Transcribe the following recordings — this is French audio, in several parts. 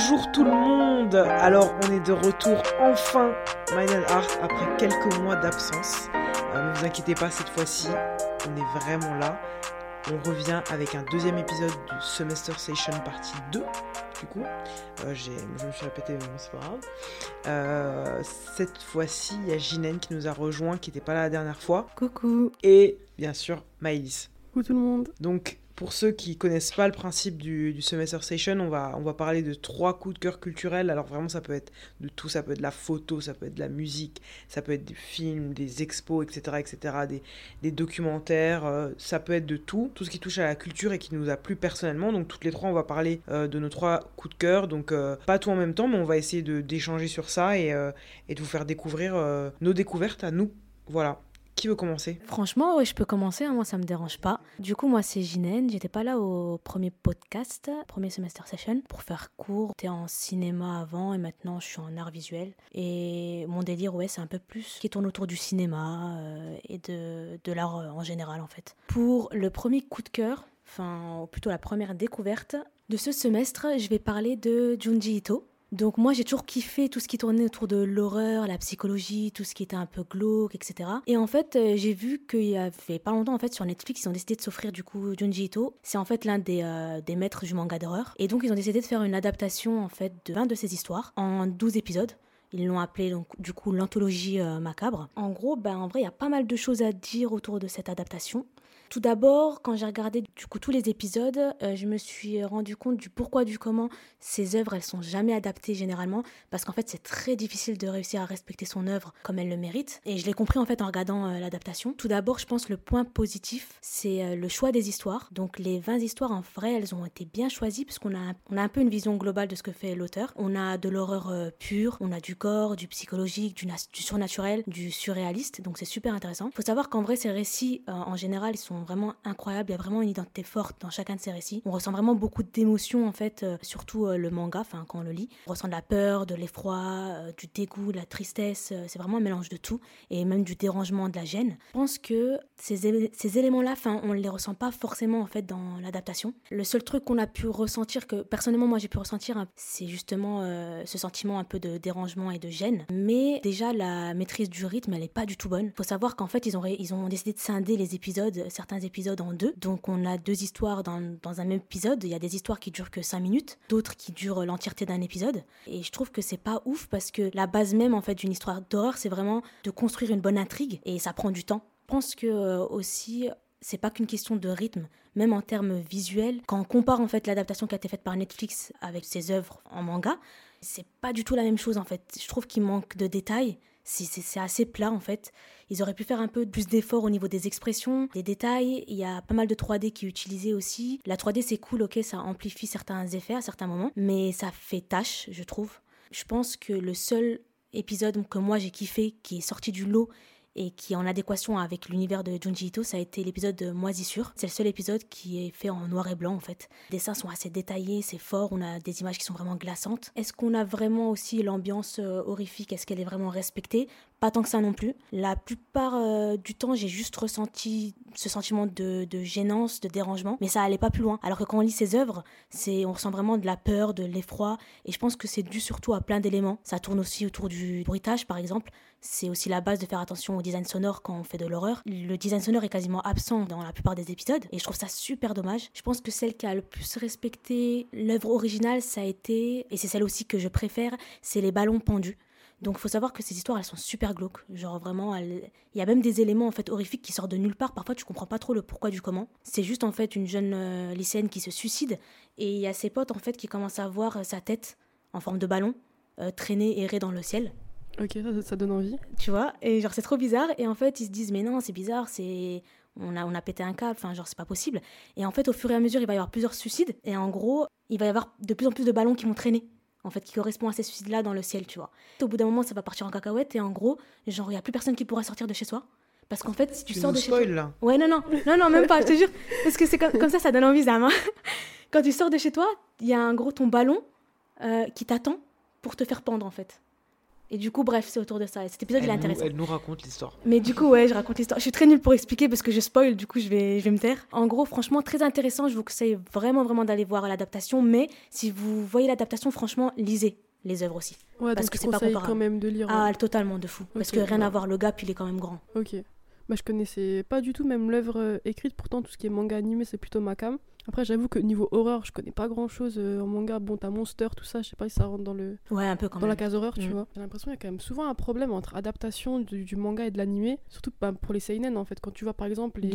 Bonjour tout le monde Alors on est de retour enfin Mind and Art après quelques mois d'absence. Euh, ne vous inquiétez pas cette fois-ci, on est vraiment là. On revient avec un deuxième épisode du Semester Session partie 2 du coup. Euh, je me suis répété, mais bon, c'est pas grave. Euh, cette fois-ci, il y a Jinen qui nous a rejoint, qui n'était pas là la dernière fois. Coucou. Et bien sûr, Maïlis. Coucou tout le monde. Donc, pour ceux qui connaissent pas le principe du, Semester Session, on va, on va parler de trois coups de cœur culturels. Alors vraiment, ça peut être de tout, ça peut être de la photo, ça peut être de la musique, ça peut être des films, des expos, etc., etc., des, des documentaires, euh, ça peut être de tout, tout ce qui touche à la culture et qui nous a plu personnellement. Donc toutes les trois, on va parler euh, de nos trois coups de cœur. Donc euh, pas tout en même temps, mais on va essayer d'échanger sur ça et, et de vous faire découvrir nos découvertes à nous. Voilà. Qui veut commencer? Franchement, ouais, je peux commencer, hein, moi ça me dérange pas. Du coup, moi c'est Ginène, j'étais pas là au premier podcast, premier semester session. Pour faire court, j'étais en cinéma avant et maintenant je suis en art visuel. Et mon délire, ouais, c'est un peu plus qui tourne autour du cinéma euh, et de, de l'art euh, en général en fait. Pour le premier coup de cœur, enfin plutôt la première découverte de ce semestre, je vais parler de Junji Ito. Donc moi j'ai toujours kiffé tout ce qui tournait autour de l'horreur, la psychologie, tout ce qui était un peu glauque, etc. Et en fait euh, j'ai vu qu'il y avait pas longtemps en fait sur Netflix ils ont décidé de s'offrir du coup Junji Ito. C'est en fait l'un des, euh, des maîtres du manga d'horreur. Et donc ils ont décidé de faire une adaptation en fait de 20 de ses histoires en 12 épisodes. Ils l'ont appelé donc du coup l'anthologie euh, macabre. En gros, ben en vrai, il y a pas mal de choses à dire autour de cette adaptation. Tout d'abord, quand j'ai regardé du coup tous les épisodes, euh, je me suis rendu compte du pourquoi du comment ces œuvres elles sont jamais adaptées généralement parce qu'en fait c'est très difficile de réussir à respecter son œuvre comme elle le mérite et je l'ai compris en fait en regardant euh, l'adaptation. Tout d'abord, je pense le point positif, c'est euh, le choix des histoires. Donc les 20 histoires en vrai, elles ont été bien choisies parce qu'on a on a un peu une vision globale de ce que fait l'auteur. On a de l'horreur pure, on a du corps, du psychologique, du, surnaturel, du surréaliste. Donc c'est super intéressant. Il faut savoir qu'en vrai ces récits en général, ils sont vraiment incroyables, il y a vraiment une identité forte dans chacun de ces récits. On ressent vraiment beaucoup d'émotions en fait, euh, surtout euh, le manga, enfin quand on le lit. On ressent de la peur, de l'effroi, euh, du dégoût, de la tristesse, c'est vraiment un mélange de tout et même du dérangement, de la gêne. Je pense que ces, ces éléments-là, enfin, on ne les ressent pas forcément en fait dans l'adaptation. Le seul truc qu'on a pu ressentir, que personnellement moi j'ai pu ressentir, hein, c'est justement ce sentiment un peu de dérangement et de gêne. Mais déjà la maîtrise du rythme, elle est pas du tout bonne. Faut savoir qu'en fait ils ont, ils ont décidé de scinder les épisodes, certains épisodes en deux. Donc on a deux histoires dans, dans un même épisode. Il y a des histoires qui durent que 5 minutes, d'autres qui durent l'entièreté d'un épisode. Et je trouve que c'est pas ouf parce que la base même en fait d'une histoire d'horreur, c'est vraiment de construire une bonne intrigue et ça prend du temps. Je pense que euh, aussi c'est pas qu'une question de rythme, même en termes visuels. Quand on compare en fait l'adaptation qui a été faite par Netflix avec ses œuvres en manga, c'est pas du tout la même chose en fait. Je trouve qu'il manque de détails. C'est- assez plat en fait. Ils auraient pu faire un peu plus d'efforts au niveau des expressions, des détails. Il y a pas mal de 3D qui est utilisé aussi. La 3D c'est cool, ok, ça amplifie certains effets à certains moments, mais ça fait tâche, je trouve. Je pense que le seul épisode que moi j'ai kiffé, qui est sorti du lot et qui est en adéquation avec l'univers de Junji Ito, ça a été l'épisode de Moisissure. C'est le seul épisode qui est fait en noir et blanc en fait. Les dessins sont assez détaillés, c'est fort, on a des images qui sont vraiment glaçantes. Est-ce qu'on a vraiment aussi l'ambiance euh, horrifique? Est-ce qu'elle est vraiment respectée? Pas tant que ça non plus. La plupart euh, du temps, j'ai juste ressenti ce sentiment de, gênance, de dérangement, mais ça allait pas plus loin. Alors que quand on lit ses œuvres, c'est on ressent vraiment de la peur, de l'effroi, et je pense que c'est dû surtout à plein d'éléments. Ça tourne aussi autour du bruitage, par exemple. C'est aussi la base de faire attention au design sonore quand on fait de l'horreur. Le design sonore est quasiment absent dans la plupart des épisodes et je trouve ça super dommage. Je pense que celle qui a le plus respecté l'œuvre originale, ça a été, et c'est celle aussi que je préfère, c'est les ballons pendus. Donc il faut savoir que ces histoires elles sont super glauques. Genre vraiment, elles- il y a même des éléments en fait horrifiques qui sortent de nulle part. Parfois tu comprends pas trop le pourquoi du comment. C'est juste en fait une jeune euh, lycéenne qui se suicide et il y a ses potes en fait qui commencent à voir euh, sa tête en forme de ballon euh, traîner errer dans le ciel Ok, ça, ça donne envie. tu vois? Et genre c'est trop bizarre et en fait ils se disent mais non c'est bizarre c'est on a on a pété un câble enfin genre c'est pas possible et en fait au fur et à mesure il va y avoir plusieurs suicides et en gros il va y avoir de plus en plus de ballons qui vont traîner en fait qui correspondent à ces suicides là dans le ciel tu vois au bout d'un moment ça va partir en cacahuète et en gros genre il y a plus personne qui pourra sortir de chez soi parce qu'en fait si tu, Tu sors de chez toi spoil là. Ouais, non, non, non, non, même pas, je te jure. Parce que c'est comme, comme ça, ça donne envie, Zama. Quand tu sors de chez toi, il y a un gros ton ballon euh, qui t'attend pour te faire pendre, en fait. Et du coup, bref, c'est autour de ça. Et cet épisode, il est nous, intéressant. elle nous raconte l'histoire. Mais du coup, ouais, je raconte l'histoire. Je suis très nulle pour expliquer parce que je spoil, du coup, je vais, je vais me taire. En gros, franchement, très intéressant. Je vous conseille vraiment, vraiment d'aller voir l'adaptation. Mais si vous voyez l'adaptation, franchement, lisez les œuvres aussi. Ouais, Parce donc que c'est pas comparable. quand même de lire. Ah, ouais. totalement de fou. Parce que rien ouais. à voir, le gars, puis il est quand même grand. Ok. Bah, je connaissais pas du tout même l'œuvre euh, écrite, pourtant tout ce qui est manga animé c'est plutôt ma cam. Après j'avoue que niveau horreur je connais pas grand chose en manga. Bon t'as Monster, tout ça, je sais pas si ça rentre dans, le... Ouais, un peu quand dans la case horreur tu Mm. vois. J'ai l'impression qu'il y a quand même souvent un problème entre adaptation du, du manga et de l'animé, surtout bah, pour les seinen en fait. Quand tu vois par exemple les,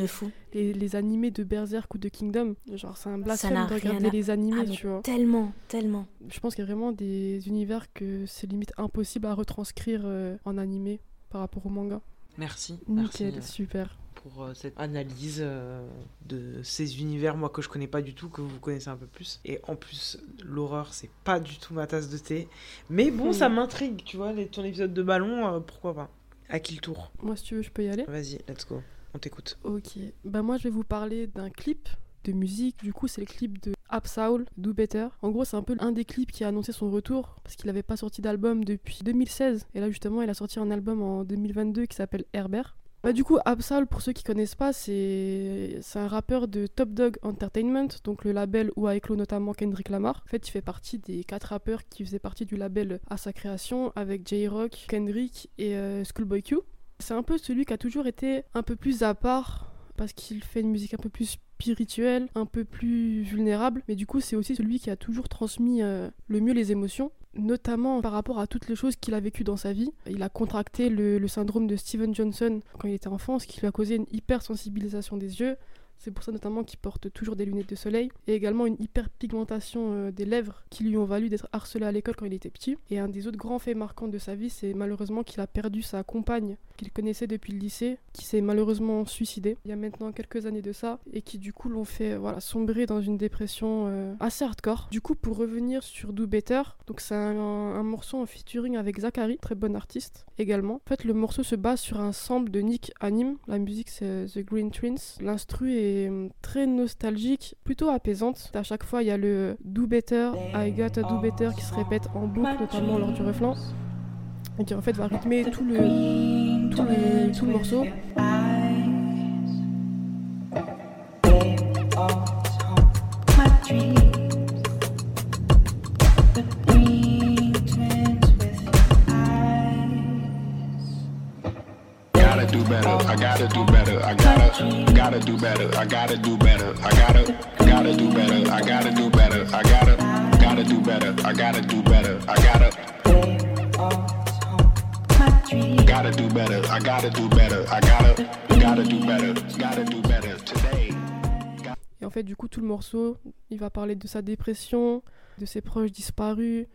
les, les animés de Berserk ou de Kingdom, genre c'est un blasphème de regarder à- les animés Ah, tu vois. Tellement, tellement. Je pense qu'il y a vraiment des univers que c'est limite impossible à retranscrire euh, en animé par rapport au manga. Merci. Merci Nickel, euh, super. Pour euh, cette analyse euh, de ces univers, moi que je connais pas du tout, que vous connaissez un peu plus. Et en plus, l'horreur, c'est pas du tout ma tasse de thé. Mais bon, Hmm. ça m'intrigue, tu vois, ton épisode de ballon, euh, pourquoi pas. À qui le tour Moi si tu veux je peux y aller. Vas-y, let's go. On t'écoute. Ok, bah moi je vais vous parler d'un clip de musique, du coup c'est le clip de Absaul, Do Better. En gros c'est un peu un des clips qui a annoncé son retour, parce qu'il n'avait pas sorti d'album depuis 2016, et là justement il a sorti un album en 2022 qui s'appelle Herbert. Bah du coup Absaul, pour ceux qui connaissent pas, c'est c'est un rappeur de Top Dog Entertainment, donc le label où a éclos notamment Kendrick Lamar. En fait il fait partie des quatre rappeurs qui faisaient partie du label à sa création, avec J-Rock, Kendrick et euh, Schoolboy Q. C'est un peu celui qui a toujours été un peu plus à part parce qu'il fait une musique un peu plus spirituelle, un peu plus vulnérable, mais du coup c'est aussi celui qui a toujours transmis euh, le mieux les émotions, notamment par rapport à toutes les choses qu'il a vécues dans sa vie. Il a contracté le, syndrome de Steven Johnson quand il était enfant, ce qui lui a causé une hypersensibilisation des yeux. C'est pour ça notamment qu'il porte toujours des lunettes de soleil et également une hyperpigmentation euh, des lèvres qui lui ont valu d'être harcelé à l'école quand il était petit. Et un des autres grands faits marquants de sa vie, c'est malheureusement qu'il a perdu sa compagne qu'il connaissait depuis le lycée, qui s'est malheureusement suicidée il y a maintenant quelques années de ça et qui du coup l'ont fait euh, voilà sombrer dans une dépression euh, assez hardcore. Du coup, pour revenir sur Do Better, donc c'est un, morceau en featuring avec Zachary, très bon artiste également. En fait, le morceau se base sur un sample de Nick Anime. La musique c'est The Green Twins. L'instru est euh, très nostalgique, plutôt apaisante. À chaque fois, il y a le Do Better, I Got a Do Better qui se répète en boucle, notamment lors du refrain et qui en fait va rythmer tout le, tout le, tout le morceau. Gotta do better. I gotta do better. I Et en fait, du coup, tout le morceau, il va parler de sa dépression, de ses proches disparus,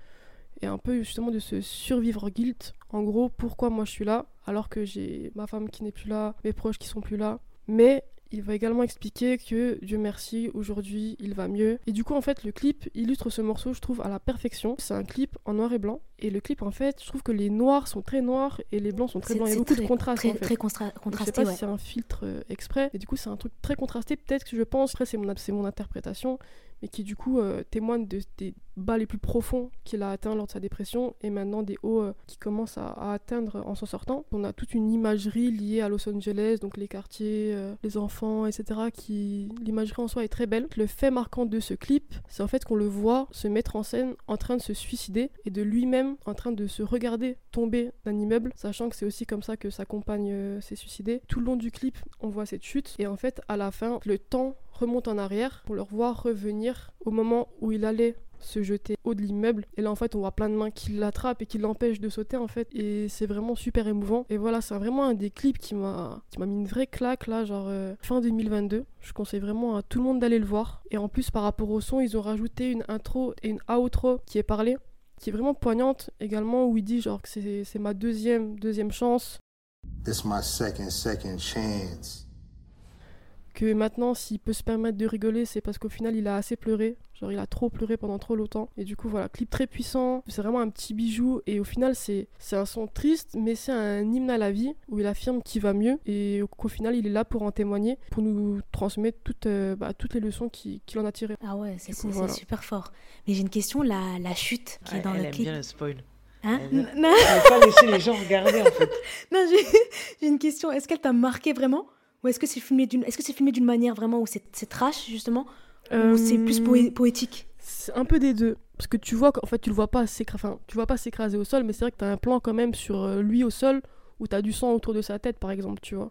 et un peu justement de ce survivre guilt. En gros, pourquoi moi je suis là, alors que j'ai ma femme qui n'est plus là, mes proches qui sont plus là. Mais il va également expliquer que, Dieu merci, aujourd'hui il va mieux. Et du coup, en fait, le clip illustre ce morceau, je trouve, à la perfection. C'est un clip en noir et blanc. Et le clip, en fait, je trouve que les noirs sont très noirs et les blancs sont très blancs. Il y a beaucoup très, de contraste. Très, en fait. très constra- Donc, Je sais contrasté, pas ouais. si c'est un filtre euh, exprès, et du coup c'est un truc très contrasté, peut-être que je pense, après c'est mon, c'est mon interprétation, mais qui du coup euh, témoigne de, des bas les plus profonds qu'il a atteints lors de sa dépression, et maintenant des hauts euh, qui commencent à, atteindre en s'en sortant. On a toute une imagerie liée à Los Angeles, donc les quartiers, euh, les enfants, etc. qui L'imagerie en soi est très belle. Le fait marquant de ce clip, c'est en fait qu'on le voit se mettre en scène en train de se suicider, et de lui-même en train de se regarder tomber d'un immeuble, sachant que c'est aussi comme ça que sa compagne s'est suicidée. Tout le long du clip, on voit cette chute et en fait, à la fin, le temps remonte en arrière pour le revoir revenir au moment où il allait se jeter haut de l'immeuble. Et là en fait on voit plein de mains qui l'attrapent et qui l'empêchent de sauter en fait. Et c'est vraiment super émouvant. Et voilà c'est vraiment un des clips qui m'a mis une vraie claque là genre euh, fin 2022 je conseille vraiment à tout le monde d'aller le voir. Et en plus par rapport au son ils ont rajouté une intro et une outro qui est parlée qui est vraiment poignante également où il dit genre que c'est c'est ma deuxième deuxième chance. This my second chance. Que maintenant s'il peut se permettre de rigoler c'est parce qu'au final il a assez pleuré genre il a trop pleuré pendant trop longtemps et du coup voilà clip très puissant c'est vraiment un petit bijou et au final c'est c'est un son triste mais c'est un hymne à la vie où il affirme qu'il va mieux et qu'au final il est là pour en témoigner pour nous transmettre toutes, euh, bah, toutes les leçons qu'il en a tirées Ah ouais, c'est Du coup, c'est- c'est voilà. super fort. Mais j'ai une question, la, la chute qui est dans elle le aime clip. bien le spoil. Hein Elle Non, Je vais pas laisser les gens regarder en fait. non, j'ai j'ai une question. Est-ce qu'elle t'a marqué vraiment? Ou est-ce que c'est filmé d'une est-ce que c'est filmé d'une manière vraiment où c'est trash justement Ou c'est plus Euh, poé- poétique? C'est un peu des deux. Parce que tu vois qu'en fait, tu le vois pas s'écraser, enfin, tu vois pas s'écraser au sol, mais c'est vrai que t'as un plan quand même sur euh, lui au sol où t'as du sang autour de sa tête, par exemple, tu vois.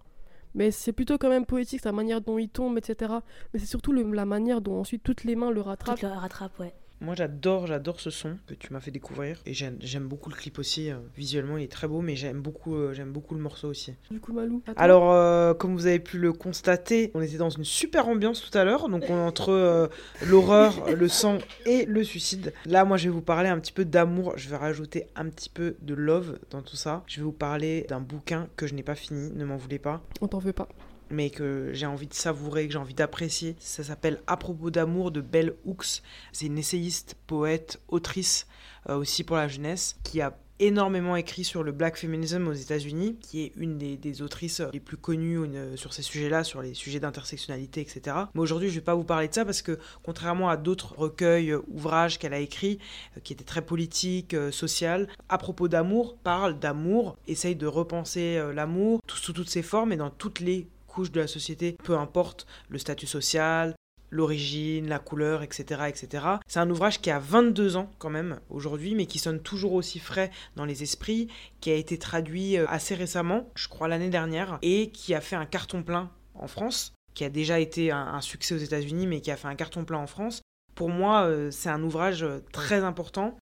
Mais c'est plutôt quand même poétique, la manière dont il tombe, etc. Mais c'est surtout le- la manière dont ensuite toutes les mains le rattrapent. Toute le rattrape, ouais. Moi j'adore, j'adore ce son que tu m'as fait découvrir et j'aime beaucoup le clip aussi. euh, Visuellement il est très beau, mais j'aime beaucoup, euh, j'aime beaucoup le morceau aussi. Du coup, Malou. Alors, euh, comme vous avez pu le constater, on était dans une super ambiance tout à l'heure. Donc, on est entre euh, l'horreur, le sang et le suicide. Là, moi, je vais vous parler un petit peu d'amour. Je vais rajouter un petit peu de love dans tout ça. Je vais vous parler d'un bouquin que je n'ai pas fini, ne m'en voulez pas, On t'en veut pas. Mais que j'ai envie de savourer, que j'ai envie d'apprécier. Ça s'appelle À propos d'amour de Belle Hooks. C'est une essayiste, poète, autrice euh, aussi pour la jeunesse, qui a énormément écrit sur le black feminism aux États-Unis, qui est une des, des autrices les plus connues sur ces sujets-là, sur les sujets d'intersectionnalité, etc. Mais aujourd'hui, je ne vais pas vous parler de ça parce que, contrairement à d'autres recueils, euh, ouvrages qu'elle a écrits, euh, qui étaient très politiques, sociales, à propos d'amour, parle d'amour, essaye de repenser l'amour sous toutes ses formes et dans toutes les de la société, peu importe le statut social, l'origine, la couleur, etc. etc. C'est un ouvrage qui a 22 ans quand même aujourd'hui, mais qui sonne toujours aussi frais dans les esprits, qui a été traduit euh, assez récemment, je crois l'année dernière, et qui a fait un carton plein en France, qui a déjà été un, un succès aux États-Unis, mais qui a fait un carton plein en France. Pour moi, euh, c'est un ouvrage euh, très important.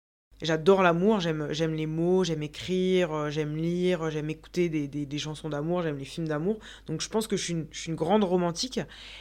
J'adore l'amour, j'aime, les mots, j'aime écrire, euh, j'aime lire, j'aime écouter des, chansons d'amour, j'aime les films d'amour. Donc je pense que je suis, une, grande romantique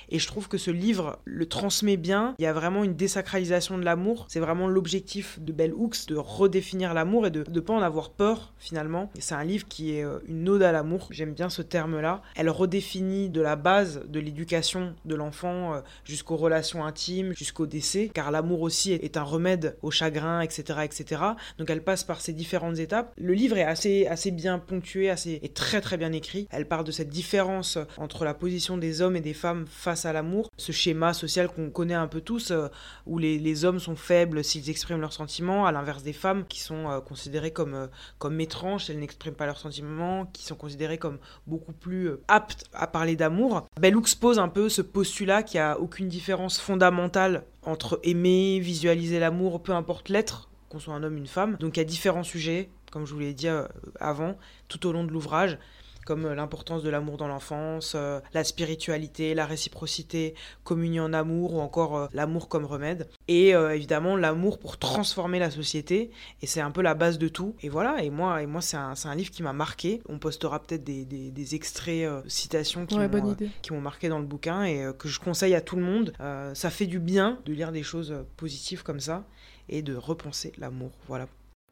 et je trouve que ce livre le transmet bien. Il y a vraiment une désacralisation de l'amour. C'est vraiment l'objectif de Bell Hooks de redéfinir l'amour et de ne pas en avoir peur finalement. C'est un livre qui est euh, une ode à l'amour. J'aime bien ce terme-là. Elle redéfinit de la base de l'éducation de l'enfant euh, jusqu'aux relations intimes, jusqu'au décès, car l'amour aussi est un remède au chagrin, etc., etc. Donc elle passe par ces différentes étapes. Le livre est assez, assez bien ponctué, assez, est très très bien écrit. Elle parle de cette différence entre la position des hommes et des femmes face à l'amour, ce schéma social qu'on connaît un peu tous, euh, où les, les hommes sont faibles s'ils expriment leurs sentiments, à l'inverse des femmes qui sont euh, considérées comme, euh, comme étranges elles n'expriment pas leurs sentiments, qui sont considérées comme beaucoup plus aptes à parler d'amour. Bellux pose un peu ce postulat qu'il n'y a aucune différence fondamentale entre aimer, visualiser l'amour, peu importe l'être, qu'on soit un homme, une femme. Donc il y a différents sujets, comme je vous l'ai dit euh, avant, tout au long de l'ouvrage, comme euh, l'importance de l'amour dans l'enfance, euh, la spiritualité, la réciprocité, communion en amour ou encore euh, l'amour comme remède. Et euh, évidemment l'amour pour transformer la société. Et c'est un peu la base de tout. Et voilà, et moi, et moi c'est un, un livre qui m'a marqué. On postera peut-être des, des- des extraits, citations qui Ouais, m'ont, marqué dans le bouquin et que je conseille à tout le monde. Ça fait du bien de lire des choses positives comme ça et de repenser l'amour. Voilà.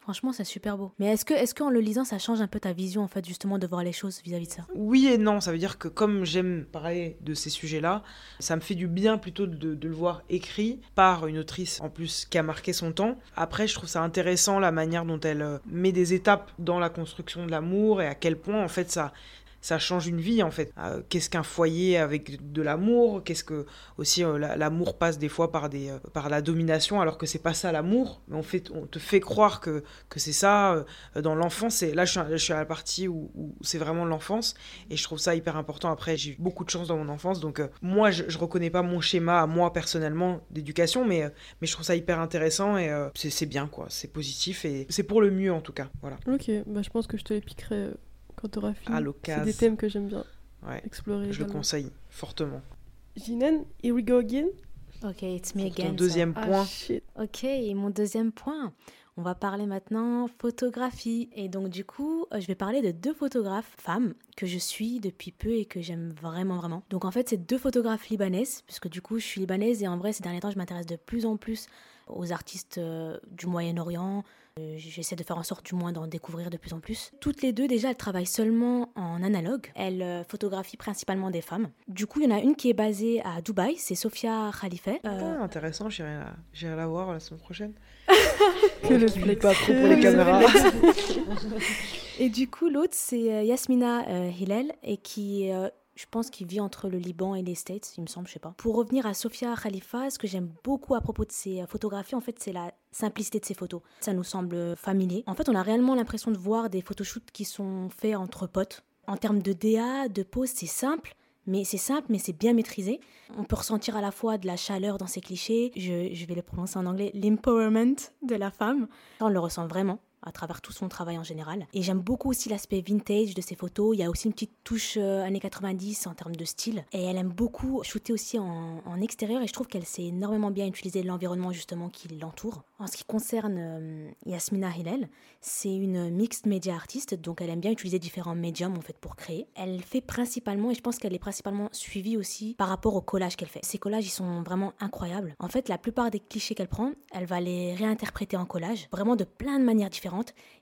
Franchement, c'est super beau. Mais est-ce que, est-ce qu'en le lisant, ça change un peu ta vision, en fait, justement, de voir les choses vis-à-vis de ça? Oui et non, ça veut dire que comme j'aime parler de ces sujets-là, ça me fait du bien plutôt de, de le voir écrit par une autrice en plus qui a marqué son temps. Après, je trouve ça intéressant la manière dont elle euh, met des étapes dans la construction de l'amour et à quel point en fait ça ça change une vie en fait. Euh, Qu'est-ce qu'un foyer avec de l'amour? Qu'est-ce que aussi euh, la- l'amour passe des fois par des euh, par la domination alors que c'est pas ça l'amour? Mais on fait on te fait croire que que c'est ça dans l'enfance. Là je suis, à- la partie où, c'est vraiment l'enfance et je trouve ça hyper important. Après j'ai eu beaucoup de chance dans mon enfance donc moi je, je reconnais pas mon schéma à moi personnellement d'éducation mais mais je trouve ça hyper intéressant et c'est bien quoi. C'est positif et c'est pour le mieux en tout cas. Voilà. Ok, bah, je pense que je te les piquerai quand fini. À C'est des thèmes que j'aime bien Ouais. explorer. Je le conseille fortement. Jinen, here we go again. Ok, it's me Pour ton again. deuxième Ah, point. shit. Ok, et mon deuxième point. On va parler maintenant photographie. Et donc, du coup, euh, je vais parler de deux photographes femmes que je suis depuis peu et que j'aime vraiment, vraiment. Donc, en fait, c'est deux photographes libanaises, puisque du coup, je suis libanaise et en vrai, ces derniers temps, je m'intéresse de plus en plus aux artistes euh, du Moyen-Orient. J'essaie de faire en sorte, du moins, d'en découvrir de plus en plus. Toutes les deux, déjà, elles travaillent seulement en analogue. Elles euh, photographient principalement des femmes. Du coup, il y en a une qui est basée à Dubaï, c'est Sophia Khalife. Euh, Ah, intéressant, j'irai la, la voir la semaine prochaine. Que le Qui pas trop pour les caméras. Et du coup, l'autre, c'est euh, Yasmina euh, Hillel, et qui est euh, Je pense qu'il vit entre le Liban et les States, il me semble, je sais pas. Pour revenir à Sofia Khalifa, ce que j'aime beaucoup à propos de ses photographies, en fait, c'est la simplicité de ses photos. Ça nous semble familier. En fait, on a réellement l'impression de voir des photoshoots qui sont faits entre potes. En termes de DA, de pose, c'est simple, mais c'est simple, mais c'est bien maîtrisé. On peut ressentir à la fois de la chaleur dans ces clichés, je vais le prononcer en anglais, l'empowerment de la femme. On le ressent vraiment à travers tout son travail en général. Et j'aime beaucoup aussi l'aspect vintage de ses photos. Il y a aussi une petite touche euh, années 90 en termes de style. Et elle aime beaucoup shooter aussi en, extérieur et je trouve qu'elle sait énormément bien utiliser l'environnement justement qui l'entoure. En ce qui concerne euh, Yasmina Hillel, c'est une mixed media artiste, donc elle aime bien utiliser différents médiums en fait pour créer. Elle fait principalement, et je pense qu'elle est principalement suivie aussi par rapport aux collages qu'elle fait. Ces collages, ils sont vraiment incroyables. En fait, la plupart des clichés qu'elle prend, elle va les réinterpréter en collage, vraiment de plein de manières différentes.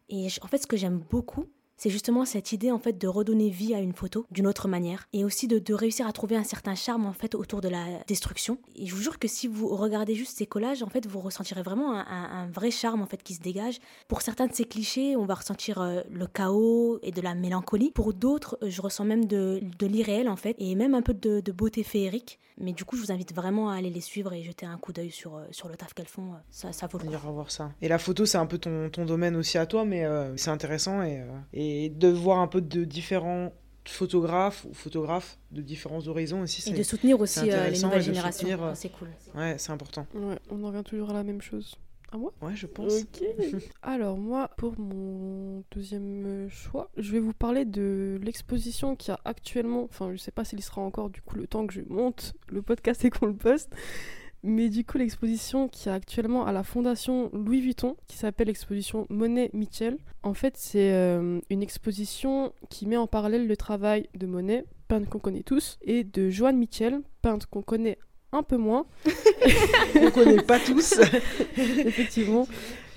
Et en fait, ce que j'aime beaucoup, c'est justement cette idée en fait de redonner vie à une photo d'une autre manière et aussi de, de, réussir à trouver un certain charme en fait autour de la destruction. Et je vous jure que si vous regardez juste ces collages, en fait, vous ressentirez vraiment un, un, un vrai charme en fait qui se dégage. Pour certains de ces clichés, on va ressentir euh, le chaos et de la mélancolie. Pour d'autres, je ressens même de, de l'irréel en fait et même un peu de, de, beauté féerique. Mais du coup, je vous invite vraiment à aller les suivre et jeter un coup d'œil sur, euh, sur le taf qu'elles font. Ça, ça vaut le coup. On ira voir ça. Et la photo, c'est un peu ton, ton domaine aussi à toi, mais euh, c'est intéressant et, et et de voir un peu de différents photographes ou photographes de différents horizons aussi. Et de soutenir aussi euh, les nouvelles générations. Soutenir... c'est cool. Ouais, c'est important. Ouais, on en revient toujours à la même chose. À moi? Ouais, je pense. Ok. Alors, moi, pour mon deuxième choix, je vais vous parler de l'exposition qui a actuellement. Enfin, je sais pas s'il sera encore du coup le temps que je monte le podcast et qu'on le poste. Mais du coup, l'exposition qui est actuellement à la Fondation Louis Vuitton, qui s'appelle l'exposition Monet Mitchell, en fait, c'est euh, une exposition qui met en parallèle le travail de Monet, peintre qu'on connaît tous, et de Joanne Mitchell, peintre qu'on connaît un peu moins. On connaît pas tous. Effectivement.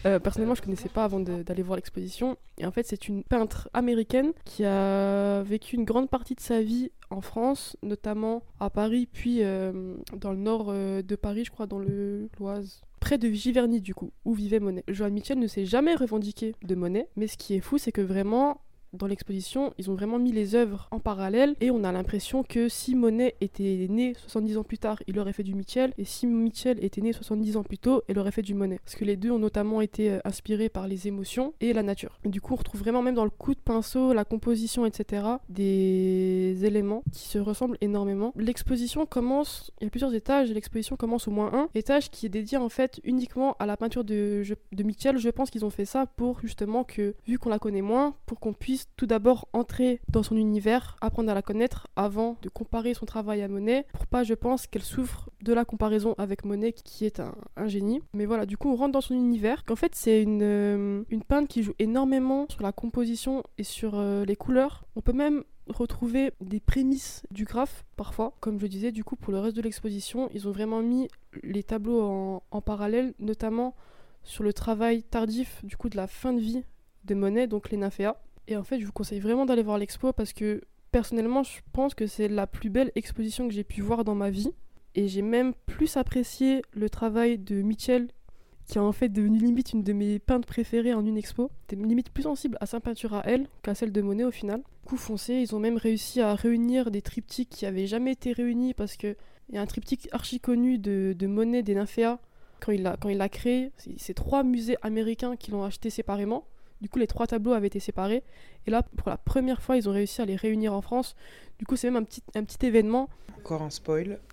Euh, personnellement, je connaissais pas avant d'aller voir l'exposition. Et en fait, c'est une peintre américaine qui a vécu une grande partie de sa vie en France, notamment à Paris, puis euh, dans le nord euh, de Paris, je crois, dans le l'Oise. Près de Giverny, du coup, où vivait Monet. Joanne Mitchell ne s'est jamais revendiquée de Monet, mais ce qui est fou, c'est que vraiment, dans l'exposition, ils ont vraiment mis les œuvres en parallèle et on a l'impression que si Monet était né 70 ans plus tard, il aurait fait du Mitchell et si Mitchell était né 70 ans plus tôt, il aurait fait du Monet. Parce que les deux ont notamment été euh, inspirés par les émotions et la nature. Du coup, on retrouve vraiment même dans le coup de pinceau, la composition, etc., des éléments qui se ressemblent énormément. L'exposition commence, il y a plusieurs étages, l'exposition commence au moins un étage qui est dédié en fait uniquement à la peinture de, de Mitchell. Je pense qu'ils ont fait ça pour justement que, vu qu'on la connaît moins, pour qu'on puisse tout d'abord entrer dans son univers, apprendre à la connaître avant de comparer son travail à Monet, pour pas, je pense, qu'elle souffre de la comparaison avec Monet, qui est un, génie. Mais voilà, du coup, on rentre dans son univers. En fait, c'est une, euh, une peintre qui joue énormément sur la composition et sur euh, les couleurs. On peut même retrouver des prémices du graphe parfois. Comme je disais, du coup, pour le reste de l'exposition, ils ont vraiment mis les tableaux en, en parallèle, notamment sur le travail tardif du coup de la fin de vie de Monet, donc les nymphéas. Et en fait, je vous conseille vraiment d'aller voir l'expo parce que personnellement, je pense que c'est la plus belle exposition que j'ai pu voir dans ma vie. Et j'ai même plus apprécié le travail de Mitchell, qui est en fait devenu limite une de mes peintres préférées en une expo. J'étais limite plus sensible à sa peinture à elle qu'à celle de Monet au final. Coup foncé, ils ont même réussi à réunir des triptyques qui avaient jamais été réunis parce que il y a un triptyque archi connu de, de Monet des nymphéas quand il l'a créé. C'est trois musées américains qui l'ont acheté séparément. Du coup, les trois tableaux avaient été séparés. Et là, pour la première fois, ils ont réussi à les réunir en France. Du coup, c'est même un petit, un petit événement. Encore un spoil.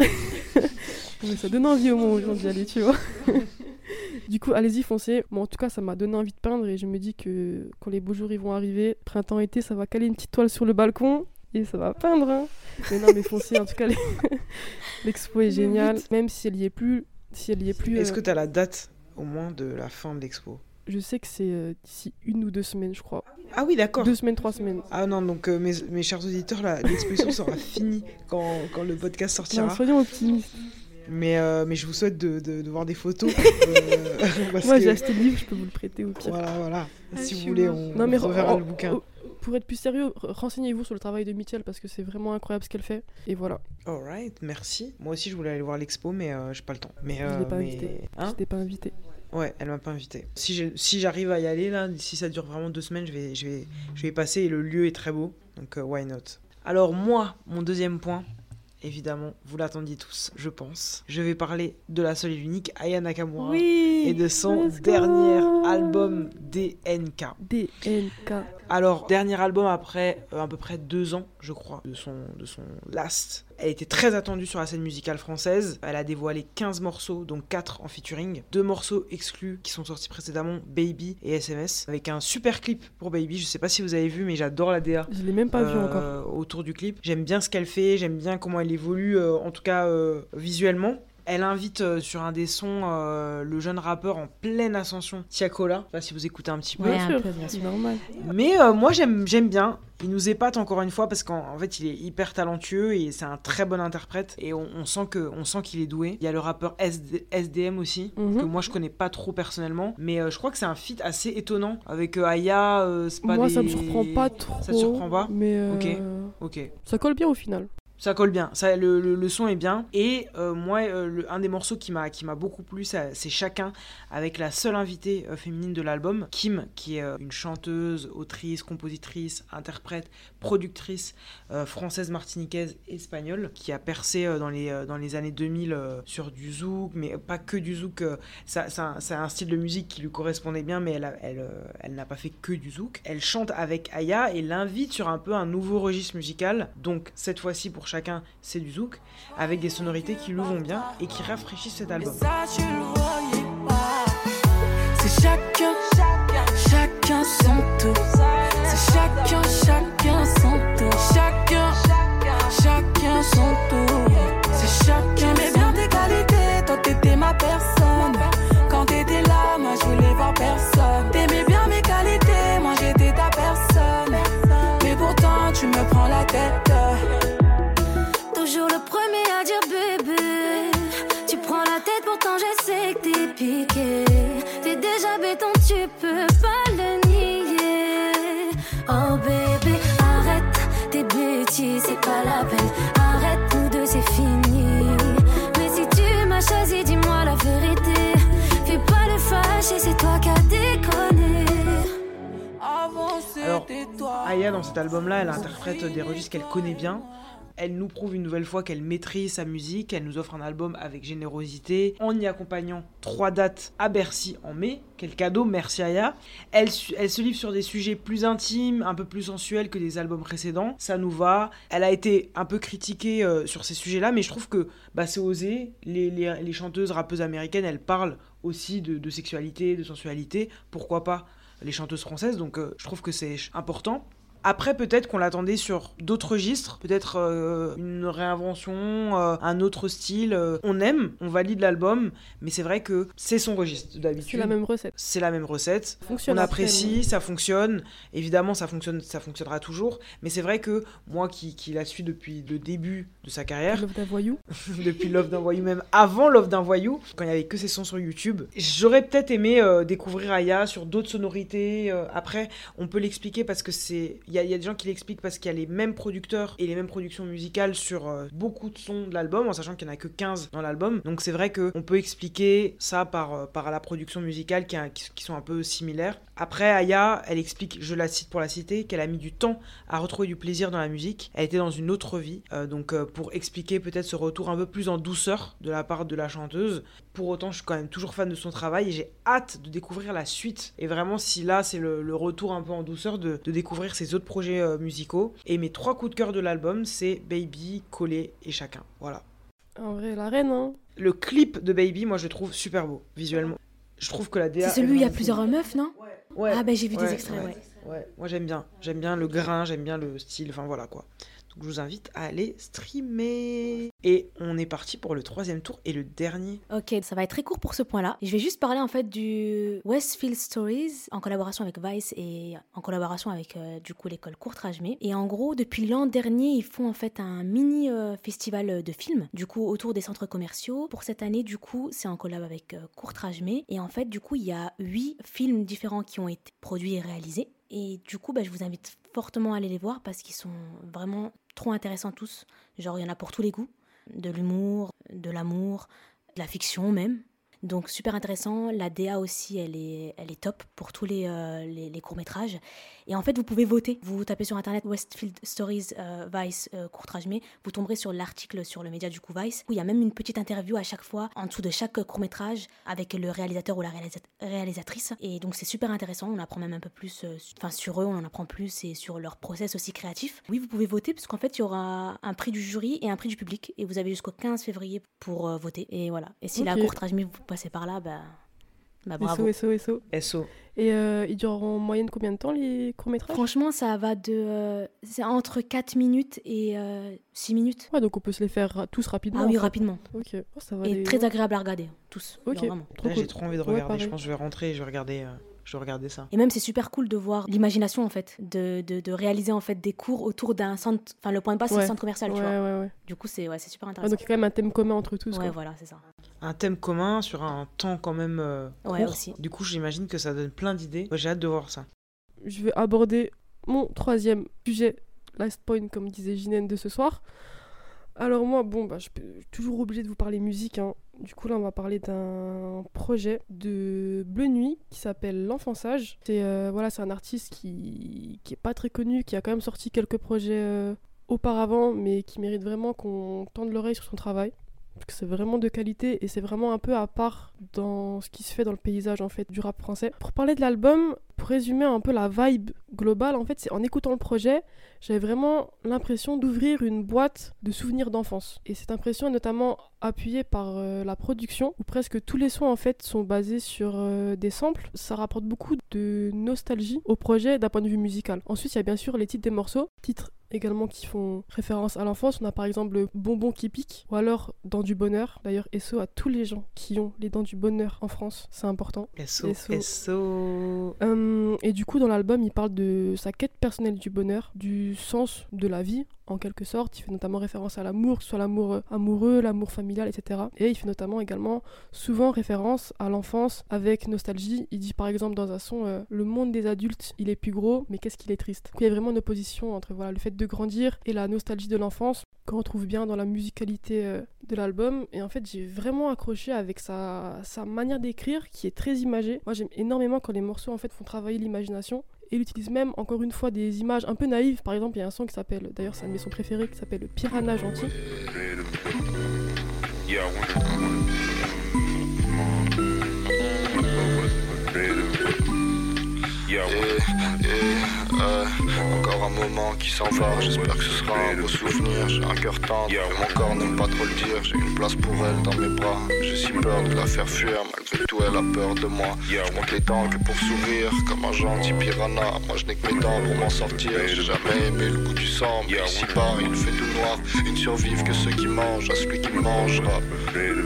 Mais ça donne envie au moment où j'en d'y aller, tu vois. du coup, allez-y, foncez. Bon, en tout cas, ça m'a donné envie de peindre et je me dis que quand les beaux jours ils vont arriver, printemps-été, ça va caler une petite toile sur le balcon et ça va peindre. Hein. Mais non, mais foncez, en tout cas, l'expo est géniale. Même si elle y est plus. Si elle y est plus. Est-ce euh... que tu as la date au moins de la fin de l'expo? Je sais que c'est euh, d'ici une ou deux semaines, je crois. Ah oui, d'accord. Deux semaines, trois semaines. Ah non, donc euh, mes, mes, chers auditeurs, l'exposition sera finie quand, quand, le podcast sortira. Non, soyons optimistes. Mais, euh, mais je vous souhaite de, de, de voir des photos. Moi, que... j'ai acheté le livre, je peux vous le prêter au pire. Voilà, voilà. Ah, si vous voulez, on, non, mais on reverra oh, le bouquin. Oh, pour être plus sérieux, renseignez-vous sur le travail de Mitchell parce que c'est vraiment incroyable ce qu'elle fait. Et voilà. Alright, merci. Moi aussi, je voulais aller voir l'expo, mais euh, j'ai pas le temps. Mais, je l'ai pas mais... invité. Hein je t'ai pas invité. Ouais, elle m'a pas invité. Si si j'arrive à y aller là, si ça dure vraiment deux semaines, je vais je vais je vais y passer et le lieu est très beau. Donc uh, why not? Alors moi, mon deuxième point, évidemment, vous l'attendiez tous, je pense. Je vais parler de la seule et l'unique Aya Nakamura Oui et de son dernier album DNK. DNK. Alors, dernier album après euh, à peu près deux ans, je crois, de son, de son last. Elle était très attendue sur la scène musicale française. Elle a dévoilé 15 morceaux, dont 4 en featuring. Deux morceaux exclus qui sont sortis précédemment, Baby et SMS, avec un super clip pour Baby. Je sais pas si vous avez vu, mais j'adore la DA. Je l'ai même pas vu euh, encore. autour du clip. J'aime bien ce qu'elle fait, j'aime bien comment elle évolue, euh, en tout cas euh, visuellement. Elle invite euh, sur un des sons euh, le jeune rappeur en pleine ascension, Tiakola. Je sais pas si vous écoutez un petit peu. Ouais, Bien un sûr, peu, bien sûr. normal. Mais euh, moi j'aime j'aime bien. Il nous épate encore une fois parce qu'en en fait il est hyper talentueux et c'est un très bon interprète et on, on sent que on sent qu'il est doué. Il y a le rappeur SD SDM aussi Mhm. que moi je connais pas trop personnellement, mais euh, je crois que c'est un feat assez étonnant avec euh, Aya. euh, c'est pas Moi, des- ça me surprend pas trop. Ça te surprend pas? Mais euh, Ok. Ok. ça colle bien au final. Ça colle bien, le, son est bien. Et euh, moi, euh, un des morceaux qui m'a beaucoup plu, c'est Chacun, avec la seule invitée euh, féminine de l'album, Kim, qui est une chanteuse, autrice, compositrice, interprète, productrice française, martiniquaise, espagnole, qui a percé dans, les, années 2000 euh, sur du zouk, mais pas que du zouk. ça, ça- c'est un style de musique qui lui correspondait bien, mais elle, elle n'a pas fait que du zouk. Elle chante avec Aya et l'invite sur un peu un nouveau registre musical. Donc cette fois-ci pour chacun, c'est du zouk, avec des sonorités qui lui vont bien et qui rafraîchissent cet album. Le. C'est chacun, chacun son tour. C'est chacun, chacun son tour. Chacun, chacun son tour. C'est chacun. J'aimais bien tes qualités, toi t'étais ma personne. Quand t'étais là, moi je voulais voir personne. T'aimais bien mes qualités, moi j'étais ta personne. Mais pourtant tu me prends la tête. Piqué. T'es déjà béton, tu peux pas le nier. Oh bébé, arrête tes bêtises, c'est pas la peine. Arrête, nous deux, c'est fini. Mais si tu m'as choisi, dis-moi la vérité. Fais pas le fâché, c'est toi qui as déconné. Alors. Aya, dans cet album-là, elle interprète des registres qu'elle connaît bien. Elle nous prouve une nouvelle fois qu'elle maîtrise sa musique. Elle nous offre un album avec générosité, en y accompagnant trois dates à Bercy en mai. Quel cadeau, merci Aya. Elle, se livre sur des sujets plus intimes, un peu plus sensuels que les albums précédents. Ça nous va. Elle a été un peu critiquée euh, sur ces sujets-là, mais je trouve que bah, c'est osé. Les, chanteuses, rappeuses américaines, elles parlent aussi de, sexualité, de sensualité. Pourquoi pas les chanteuses françaises, donc euh, je trouve que c'est important. Après, peut-être qu'on l'attendait sur d'autres registres, peut-être euh, une réinvention, euh, un autre style. euh, on aime, on valide l'album, mais c'est vrai que c'est son registre C'est d'habitude. la même recette. C'est la même recette. Fonctionne On apprécie, ça fonctionne. Évidemment, ça fonctionne, ça fonctionnera toujours. Mais c'est vrai que moi, qui, qui la suis depuis le début de sa carrière, Love d'un voyou. depuis Love d'un voyou, même avant Love d'un voyou, quand il y avait que ses sons sur YouTube. J'aurais peut-être aimé euh, découvrir Aya sur d'autres sonorités. après, on peut l'expliquer parce que c'est. Il y a, y a des gens qui l'expliquent parce qu'il y a les mêmes producteurs et les mêmes productions musicales sur euh, beaucoup de sons de l'album, en sachant qu'il n'y en a que 15 dans l'album. Donc c'est vrai qu'on peut expliquer ça par, euh, par la production musicale qui, a- qui- sont un peu similaires. Après, Aya, elle explique, je la cite pour la citer, qu'elle a mis du temps à retrouver du plaisir dans la musique. Elle était dans une autre vie. Euh, donc pour expliquer peut-être ce retour un peu plus en douceur de la part de la chanteuse. Pour autant, je suis quand même toujours fan de son travail et j'ai hâte de découvrir la suite. Et vraiment, si là, c'est le, retour un peu en douceur de découvrir ses autres projets euh, musicaux. Et mes trois coups de cœur de l'album, c'est Baby, Collé et Chacun. Voilà. En vrai, la reine, hein. Le clip de Baby, moi, je le trouve super beau, visuellement. Je trouve que la DA... C'est celui où il y a plusieurs meufs, non Ouais. Ah, ben j'ai vu Ouais, des extraits, ouais. ouais. Ouais, moi j'aime bien. J'aime bien le grain, j'aime bien le style, enfin voilà quoi. Je vous invite à aller streamer. Et on est parti pour le troisième tour et le dernier. Ok, ça va être très court pour ce point-là. Je vais juste parler en fait du Westfield Stories en collaboration avec Vice et en collaboration avec euh, du coup l'école Courtrage Mai. Et en gros, depuis l'an dernier, ils font en fait un mini euh, festival de films, du coup autour des centres commerciaux. Pour cette année, du coup, c'est en collab avec euh, Courtrage Mai. Et en fait, du coup, il y a huit films différents qui ont été produits et réalisés. Et du coup, bah, je vous invite fortement aller les voir parce qu'ils sont vraiment trop intéressants tous. Genre, il y en a pour tous les goûts. De l'humour, de l'amour, de la fiction même, Donc super intéressant. La DA aussi, elle est, elle est top pour tous les, euh, les, les courts-métrages. Et en fait, vous pouvez voter. Vous tapez sur internet Westfield Stories euh, Vice euh, court-métrage mais vous tomberez sur l'article sur le média du coup Vice où il y a même une petite interview à chaque fois en dessous de chaque court-métrage avec le réalisateur ou la réalisa- réalisatrice. Et donc c'est super intéressant. On apprend même un peu plus euh, enfin sur eux, on en apprend plus et sur leur process aussi créatif. Oui, vous pouvez voter parce qu'en fait, il y aura un prix du jury et un prix du public et vous avez jusqu'au 15 février pour euh, voter. Et voilà. Et si la Ok. court-métrage vous passez par là, bah, bah bravo. SO, SO, SO. SO. Et euh, ils durent en moyenne combien de temps les courts-métrages? Franchement, ça va de. euh, c'est entre 4 minutes et euh, 6 minutes. Ouais, donc on peut se les faire tous rapidement. Ah oui, rapidement. Ok, Oh, ça va. Et aller- très agréable à regarder, tous. Ok. genre vraiment. Trop j'ai trop envie de Ouais, regarder. je pense que je vais rentrer et je vais regarder, euh, je vais regarder ça. Et même, c'est super cool de voir l'imagination, en fait, de, de, de réaliser en fait des cours autour d'un centre. Enfin, le point de base, c'est le centre commercial, Ouais, tu vois. ouais, ouais. Du coup, c'est ouais, c'est super intéressant. donc il y a quand même un thème commun entre tous. ouais, quoi. voilà, c'est ça. Un thème commun sur un temps quand même euh, Ouais, court. aussi. Du coup, j'imagine que ça donne plein d'idées. Ouais, J'ai hâte de voir ça. Je vais aborder mon troisième sujet, last point, comme disait Ginène de ce soir. Alors moi, bon, bah, je suis toujours obligé de vous parler musique. hein. Du coup, là, on va parler d'un projet de Bleu Nuit qui s'appelle L'Enfant Sage. C'est euh, un artiste qui qui est pas très connu, qui a quand même sorti quelques projets euh, auparavant, mais qui mérite vraiment qu'on tende l'oreille sur son travail. C'est vraiment de qualité et c'est vraiment un peu à part dans ce qui se fait dans le paysage en fait du rap français. Pour parler de l'album, pour résumer un peu la vibe globale, en fait, c'est en écoutant le projet, j'avais vraiment l'impression d'ouvrir une boîte de souvenirs d'enfance. Et cette impression est notamment appuyée par euh, la production, où presque tous les sons en fait sont basés sur euh, des samples. Ça rapporte beaucoup de nostalgie au projet d'un point de vue musical. Ensuite, il y a bien sûr les titres des morceaux, également qui font référence à l'enfance. On a par exemple le bonbon qui pique, ou alors Dents du bonheur. D'ailleurs, SO à tous les gens qui ont les dents du bonheur en France, c'est important. SO, SO. SO. Euh, et du coup, dans l'album, il parle de sa quête personnelle du bonheur, du sens de la vie, en quelque sorte. Il fait notamment référence à l'amour, que ce soit l'amour euh, amoureux, l'amour familial, etc. Et il fait notamment également souvent référence à l'enfance avec nostalgie. Il dit par exemple dans un son euh, Le monde des adultes, il est plus gros, mais qu'est-ce qu'il est triste? Donc, il y a vraiment une opposition entre voilà, le fait de grandir et la nostalgie de l'enfance qu'on retrouve bien dans la musicalité euh, de l'album. Et en fait, j'ai vraiment accroché avec sa, manière d'écrire qui est très imagée. Moi, j'aime énormément quand les morceaux en fait font travailler l'imagination. Et il même encore une fois des images un peu naïves. Par exemple, il y a un son qui s'appelle, d'ailleurs, c'est un de mes sons préférés, qui s'appelle Piranha Gentil. Et, et, euh, encore un moment qui s'en va, j'espère que ce sera un beau souvenir. J'ai un cœur tendre, mon corps n'aime pas trop le dire. J'ai une place pour elle dans mes bras. J'ai si peur de la faire fuir, malgré tout elle a peur de moi. Je monte les dents que pour sourire, comme un gentil piranha. Moi je n'ai que mes dents pour m'en sortir. J'ai jamais aimé le goût du sang, mais Yeah, ici ouais. bas il fait tout noir. Ils ne survivent que ceux qui mangent, à celui qui mangera.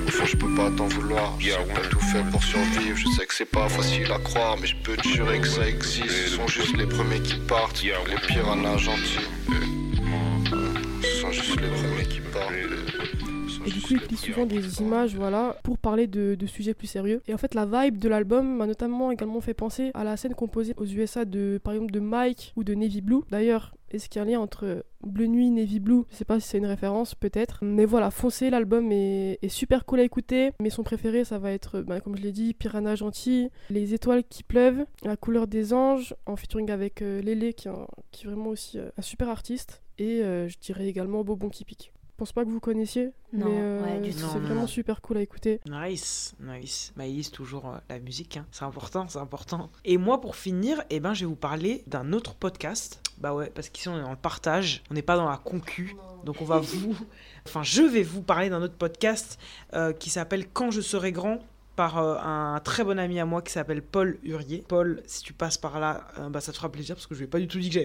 Au fond, je peux pas t'en vouloir. Ouais. pas tout faire pour survivre. Je sais que c'est pas facile à croire, mais je peux te jurer que ça existe. Ce sont juste les premiers qui partent, Yeah, les ouais. piranhas gentils. Euh, Ce sont juste les premiers qui partent. euh, Et du coup, il premiers souvent des images, voilà, pour parler de, de sujets plus sérieux. Et en fait, la vibe de l'album m'a notamment également fait penser à la scène composée aux USA de, par exemple, de Mike ou de Navy Blue. D'ailleurs, est-ce qu'il y a un lien entre Bleu Nuit, Navy Blue? Je sais pas si c'est une référence, peut-être. Mais voilà, foncez, l'album est, super cool à écouter. Mais son préféré, ça va être, bah, comme je l'ai dit, Piranha Gentil, Les étoiles qui pleuvent, La couleur des anges, en featuring avec euh, Lélé, qui est, un- qui est vraiment aussi euh, un super artiste. Et euh, je dirais également Bobon qui pique. Je pense pas que vous connaissiez, Non, mais euh, ouais, du c'est tout. Non, vraiment non. super cool à écouter. Nice, nice. Maïs, toujours euh, la musique, hein. c'est important, c'est important. Et moi, pour finir, eh ben, je vais vous parler d'un autre podcast. Bah ouais, parce qu'ici, on est dans le partage, on n'est pas dans la concu. Donc, on va vous. Enfin, je vais vous parler d'un autre podcast euh, qui s'appelle Quand je serai grand par euh, un très bon ami à moi qui s'appelle Paul Hurier. Paul, si tu passes par là, euh, bah, ça te fera plaisir parce que je lui ai pas du tout dit que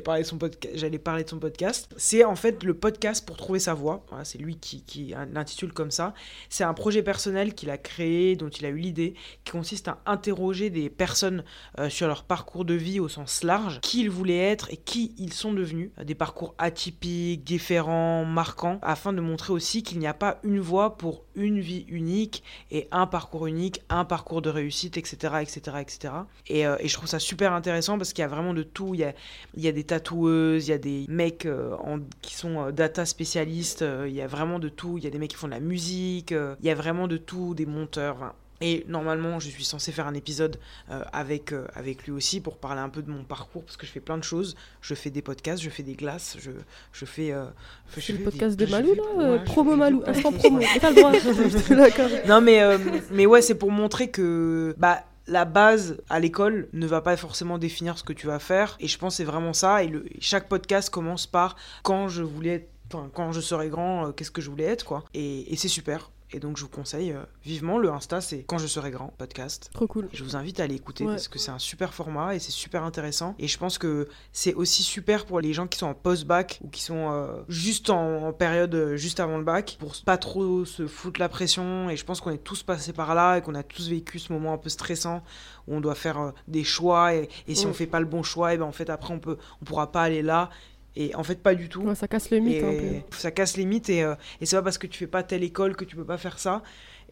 j'allais parler de son podcast. C'est en fait le podcast pour trouver sa voix. C'est lui qui, l'intitule comme ça. C'est un projet personnel qu'il a créé, dont il a eu l'idée, qui consiste à interroger des personnes euh, sur leur parcours de vie au sens large, qui ils voulaient être et qui ils sont devenus, des parcours atypiques, différents, marquants, afin de montrer aussi qu'il n'y a pas une voie pour une vie unique et un parcours unique, un parcours de réussite, etc. etc., etc. Et, euh, et je trouve ça super intéressant parce qu'il y a vraiment de tout. Il y a, il y a des tatoueuses, il y a des mecs euh, qui sont euh, data spécialistes, il y a vraiment de tout. Il y a des mecs qui font de la musique, il y a vraiment de tout, des monteurs. Et normalement, je suis censée faire un épisode euh, avec, euh, avec lui aussi pour parler un peu de mon parcours, parce que je fais plein de choses. Je fais des podcasts, je fais des glaces, je, je fais... euh, je C'est le fais podcast des- de Malou fais- là ouais, Promo Malou, instant promo. T'as le droit. D'accord. Non, mais, euh, mais ouais, c'est pour montrer que bah, la base à l'école ne va pas forcément définir ce que tu vas faire. Et je pense que c'est vraiment ça. Et le, chaque podcast commence par quand je voulais être, enfin, quand je serai grand, euh, qu'est-ce que je voulais être, quoi. Et, et c'est super. Et donc, je vous conseille euh, vivement le Insta, c'est quand je serai grand podcast. Trop cool. Je vous invite à aller écouter Ouais. parce que c'est un super format et c'est super intéressant. Et je pense que c'est aussi super pour les gens qui sont en post-bac ou qui sont euh, juste en, en période euh, juste avant le bac pour pas trop se foutre la pression. Et je pense qu'on est tous passés par là et qu'on a tous vécu ce moment un peu stressant où on doit faire des choix et, et si Ouais. on fait pas le bon choix, et ben en fait après on peut on pourra pas aller là. Et en fait pas du tout. Ouais, ça casse le mythe un Et ça casse les mythes et, euh, et c'est pas parce que tu fais pas telle école que tu peux pas faire ça.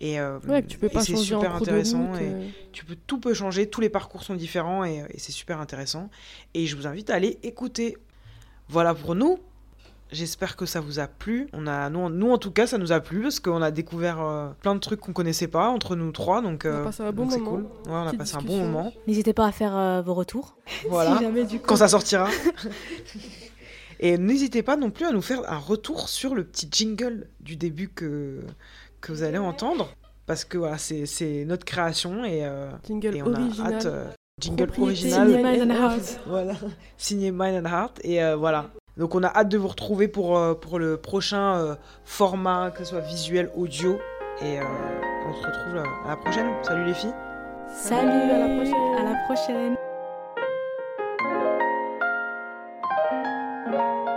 Et, euh, peu. Ouais, que tu peux et pas c'est super intéressant. route. et euh. tu peux, tout peut changer, tous les parcours sont différents et, et c'est super intéressant. Et je vous invite à aller écouter. Voilà pour nous. J'espère que ça vous a plu. On a, nous, en- nous, en tout cas, ça nous a plu parce qu'on a découvert euh, plein de trucs qu'on connaissait pas entre nous trois. Donc, On a euh, passé un bon moment. cool. Ouais, on a Petite passé un bon moment. N'hésitez pas à faire euh, vos retours. Voilà. Si jamais, du coup. Quand ça sortira. et n'hésitez pas non plus à nous faire un retour sur le petit jingle du début que, que vous allez entendre. Parce que voilà, c'est c'est notre création et, euh, Jingle et on a original. hâte. euh, jingle Propriété original. Signé Mind and Heart. Voilà, signé Mind and Heart. Et euh, voilà. Donc on a hâte de vous retrouver pour, euh, pour le prochain euh, format, que ce soit visuel, audio. Et euh, on se retrouve à la prochaine. Salut les filles. Salut, à la prochaine. À la prochaine. thank you